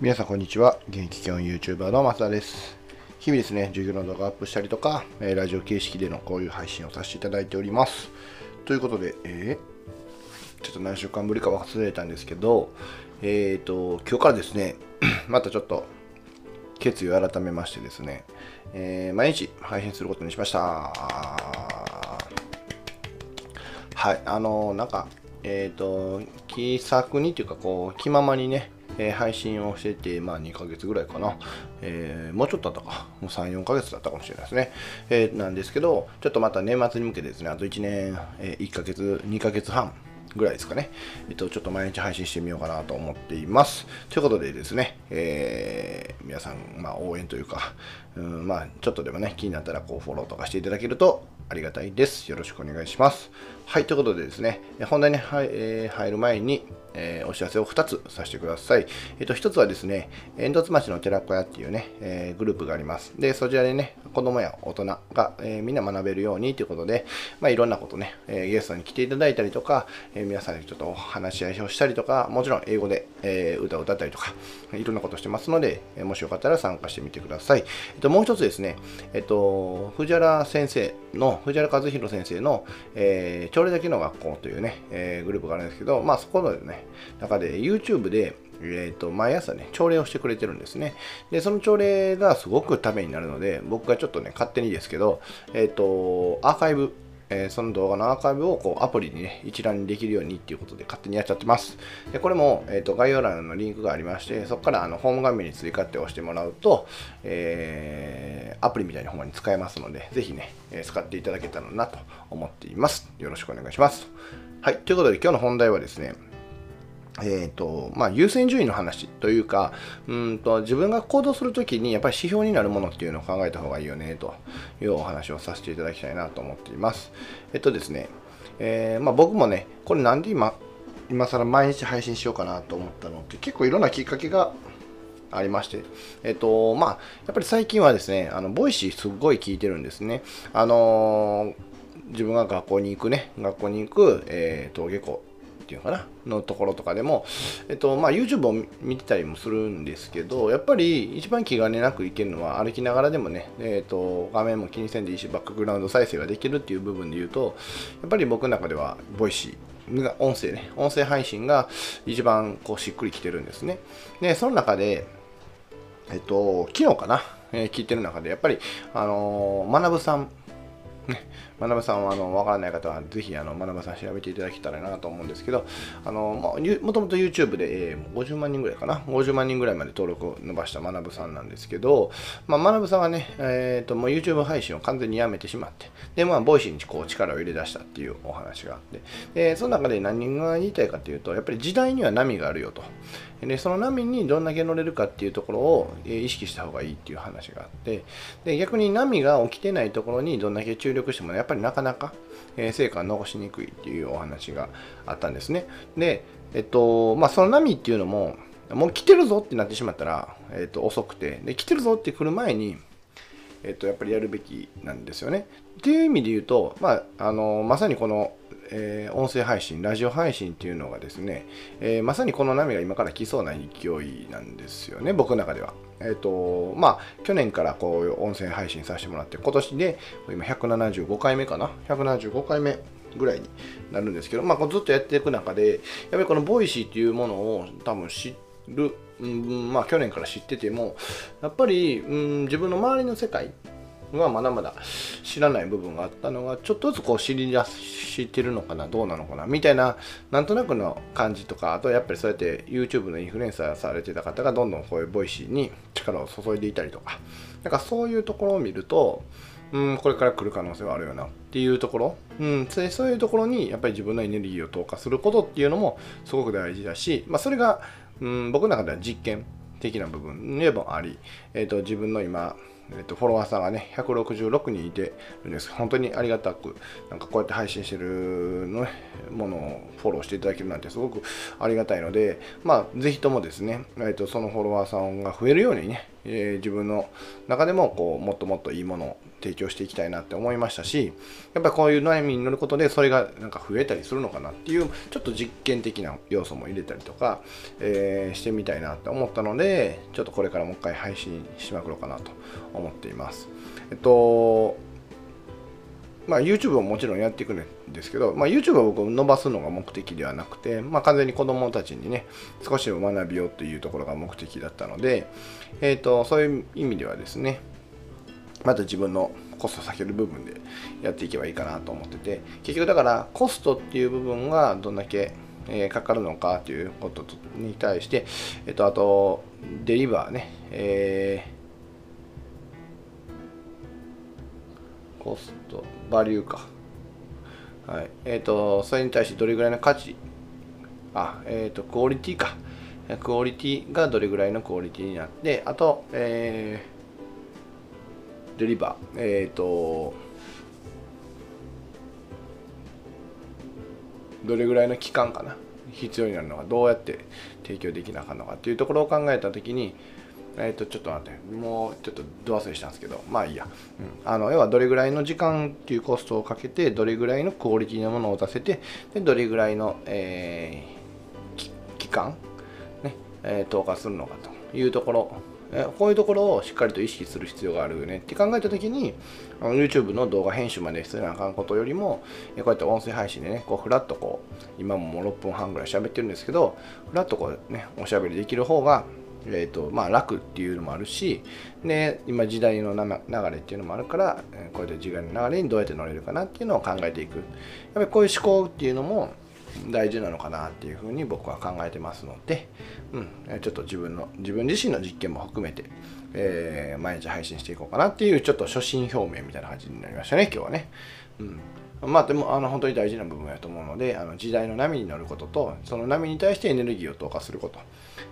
皆さんこんにちは。現役教員 YouTuber の松田です。日々ですね授業の動画アップしたりとか、えラジオ形式でのこういう配信をさせていただいております。ということで、えーちょっと何週間ぶりか忘れたんですけどえっ、と今日からですね またちょっと決意を改めましてですね、えー毎日配信することにしました。はい、あのなんか、えっ、と、気さくにというか、こう、気ままにね、えー配信をしてて、まあ2ヶ月ぐらいかな。えーもうちょっとだったか。もう3、4ヶ月だったかもしれないですね。えーなんですけど、ちょっとまた年末に向けてですね、あと1年、え1ヶ月、2ヶ月半ぐらいですかね。えっと、ちょっと毎日配信してみようかなと思っています。ということでですね、えー皆さん、まあ、応援というか、うん、まあ、ちょっとでもね、気になったら、こう、フォローとかしていただけるとありがたいです。よろしくお願いします。はい、ということでですね、本題に入,、えー入る前に、えーお知らせを2つさせてください。えっ、と、1つはですね、煙突町の寺子屋っていうね、えーグループがあります。で、そちらでね、子供や大人が、えーみんな学べるようにということで、まあ、いろんなことね、えーゲストに来ていただいたりとか、えー皆さんにちょっとお話し合いをしたりとか、もちろん英語で、えー歌を歌ったりとか、いろんなことしてますので、えーもしよかったら参加してみてください。えっと、もう一つですね、えっと、藤原先生の、藤原和弘先生の、えー、朝礼だけの学校というね、えーグループがあるんですけど、まあ、そこのね、中で YouTube で、えー、と毎朝ね、朝礼をしてくれてるんですね。で、その朝礼がすごくためになるので、僕がちょっとね、勝手にですけど、えっ、と、アーカイブ、えーその動画のアーカイブをこうアプリにね、一覧にできるようにっていうことで勝手にやっちゃってます。で、これも、えー、と概要欄のリンクがありまして、そこからあのホーム画面に追加って押してもらうと、えーアプリみたいなほんまに使えますので、ぜひね、え使っていただけたらなと思っています。よろしくお願いします。はい、ということで今日の本題はですね、えーとまあ、優先順位の話というかうんと自分が行動するときにやっぱり指標になるものっていうのを考えた方がいいよねというお話をさせていただきたいなと思っています。えっとですね、えーまあ、僕もねこれなんで今今更毎日配信しようかなと思ったのって結構いろんなきっかけがありまして、えっと、まあ、やっぱり最近はですね、あの、 Voicy すっごい聞いてるんですね。あのー自分が学校に行くね、学校に行く、えー、登下校っていうのかな、のところとかでも、えっと、まあ、YouTube を見てたりもするんですけど、やっぱり一番気兼ねなく行けるのは歩きながらでもね、えっと、画面も気にせんでいいし、バックグラウンド再生ができるっていう部分で言うと、やっぱり僕の中では、 Voicy、音声ね、音声配信が一番こうしっくりきてるんですね。で、その中で、えっと、昨日かな、えー聞いてる中で、やっぱり、あのー、学さん、ね、学さんはあの分からない方はぜひあの学さん調べていただけたらなと思うんですけどあの、まあ、もともと YouTube で、えー50万人ぐらいかな。50万人ぐらいまで登録を伸ばした学さんなんですけど、まあ、学さんはね、えー、ともう YouTube 配信を完全にやめてしまってで、まあ、 Voicy にこう力を入れ出したっていうお話があってでその中で何が言いたいかというとやっぱり時代には波があるよと。でその波にどんだけ乗れるかっていうところを意識した方がいいっていう話があってで逆に波が起きてないところにどんだけ注力してもねやっぱりなかなか、え成果を残しにくいっていうお話があったんですねでえっとまあその波っていうのももう来てるぞってなってしまったら、えっと、遅くてで来てるぞって来る前にえっと、やっぱりやるべきなんですよね。っていう意味で言うと、まあ、あのまさにこの、えー音声配信、ラジオ配信っていうのがですね、えーまさにこの波が今から来そうな勢いなんですよね、僕の中では。えっ、と、まあ、去年からこう音声配信させてもらって、今年で今175回目かな、175回目ぐらいになるんですけど、まあ、こずっとやっていく中で、やっぱりこの Voicy っていうものを多分知る、うん、まあ、去年から知ってても、やっぱり、うん、自分の周りの世界はまだまだ知らない部分があったのがちょっとずつこう知り出してるのかなどうなのかなみたいななんとなくの感じとかあとやっぱりそうやって YouTube のインフルエンサーされてた方がどんどんこういう Voicy に力を注いでいたりとかなんかそういうところを見るとうん、これから来る可能性はあるよなっていうところ、うん、そういうところにやっぱり自分のエネルギーを投下することっていうのもすごく大事だし、まあ、それが、うん、僕の中では実験的な部分でもあり、えー、と自分の今、えっと、フォロワーさんがね、166人いてるんです。本当にありがたく、なんかこうやって配信してるの、ね、ものをフォローしていただけるなんてすごくありがたいので、まあ、ぜひともですね、えっと、そのフォロワーさんが増えるようにね、えー、自分の中でもこうもっともっといいものを提供していきたいなって思いましたしやっぱりこういう悩みに乗ることでそれがなんか増えたりするのかなっていうちょっと実験的な要素も入れたりとか、えー、してみたいなって思ったのでちょっとこれからもう一回配信しまくろうかなと思っています。えっとまあ、YouTube ももちろんやっていくんですけど、まあ、YouTube は僕伸ばすのが目的ではなくて、まあ、完全に子供たちにね少しでも学びようというところが目的だったので、えーと、そういう意味ではですねまた自分のコスト下げる部分でやっていけばいいかなと思ってて結局だからコストっていう部分がどんだけえかかるのかということに対して、えっと、あと、デリバーね、えー、コスト、バリューか。はい。えっ、ー、と、それに対してどれぐらいの価値、あ、えっ、ー、と、クオリティか。クオリティがどれぐらいのクオリティになって、あと、えー、デリバー、えっ、ー、と、どれぐらいの期間かな？必要になるのかどうやって提供できなあかんのかっていうところを考えた時にえっ、ー、と、ちょっと待って、もうちょっとど忘れしたんですけど、まあいいや。うん、あの、要はどれぐらいの時間っていうコストをかけて、どれぐらいのクオリティのものを出せて、でどれぐらいの、えー、期間、ね、えー、投下するのかというところ、えこういうところをしっかりと意識する必要があるよねって考えたときに、あの YouTube の動画編集までせなあかんことよりも、こうやって音声配信でね、こうフラッとこう、今ももう6分半ぐらい喋ってるんですけど、フラッとこうね、おしゃべりできる方が、えーとまあ、楽っていうのもあるしで今時代の流れっていうのもあるからこうやって時代の流れにどうやって乗れるかなっていうのを考えていくやっぱりこういう思考っていうのも大事なのかなっていうふうに僕は考えてますので、うん、ちょっと自分の自分自身の実験も含めて、えー、毎日配信していこうかなっていうちょっと初心表明みたいな感じになりましたね今日はね。うんまあでもあの本当に大事な部分やと思うのであの時代の波に乗ることとその波に対してエネルギーを投下すること。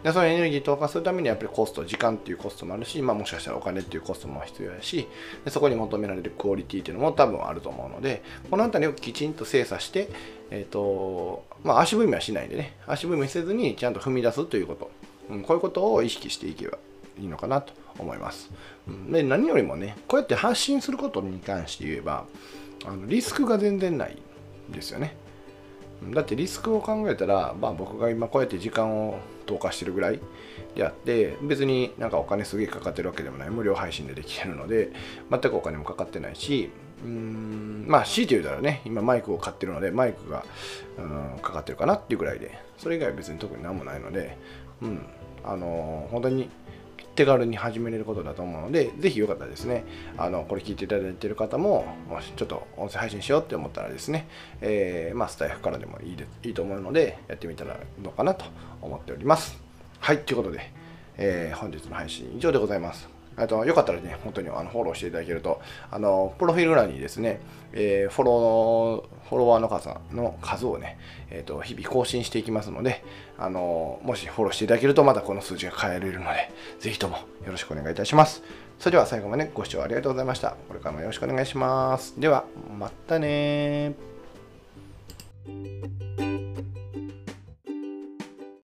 でそのエネルギー投下するためにやっぱりコスト時間っていうコストもあるし、まあ、もしかしたらお金っていうコストも必要やしでそこに求められるクオリティっていうのも多分あると思うのでこの辺りをきちんと精査してえっ、ー、とまあ足踏みはしないでね足踏みせずにちゃんと踏み出すということ、うん、こういうことを意識していけばいいのかなと思います、うん、で何よりもねこうやって発信することに関して言えばあのリスクが全然ないですよね。だってリスクを考えたら、まあ、僕が今こうやって時間を投下してるぐらいであって別になんかお金すげえかかってるわけでもない無料配信でできてるので全くお金もかかってないしうーんまあ強いて言うたらね今マイクを買ってるのでマイクがうんかかってるかなっていうぐらいでそれ以外は別に特に何もないのでうんあのー、本当に手軽に始めれることだと思うので、ぜひよかったらですね、あの、これ聞いていただいている方も、もしちょっと音声配信しようって思ったらですね、えー、まあ、スタイフからでもいいでいいと思うので、やってみたらどうかなと思っております。はい、ということで、えー、本日の配信以上でございます。とよかったらね、本当にあのフォローしていただけると、あのプロフィール欄にですね、えー、フォローフォロワーの数の数をね、えーと、日々更新していきますので、あのもしフォローしていただけると、またこの数字が変えられるので、ぜひともよろしくお願いいたします。それでは最後までご視聴ありがとうございました。これからもよろしくお願いします。では、またね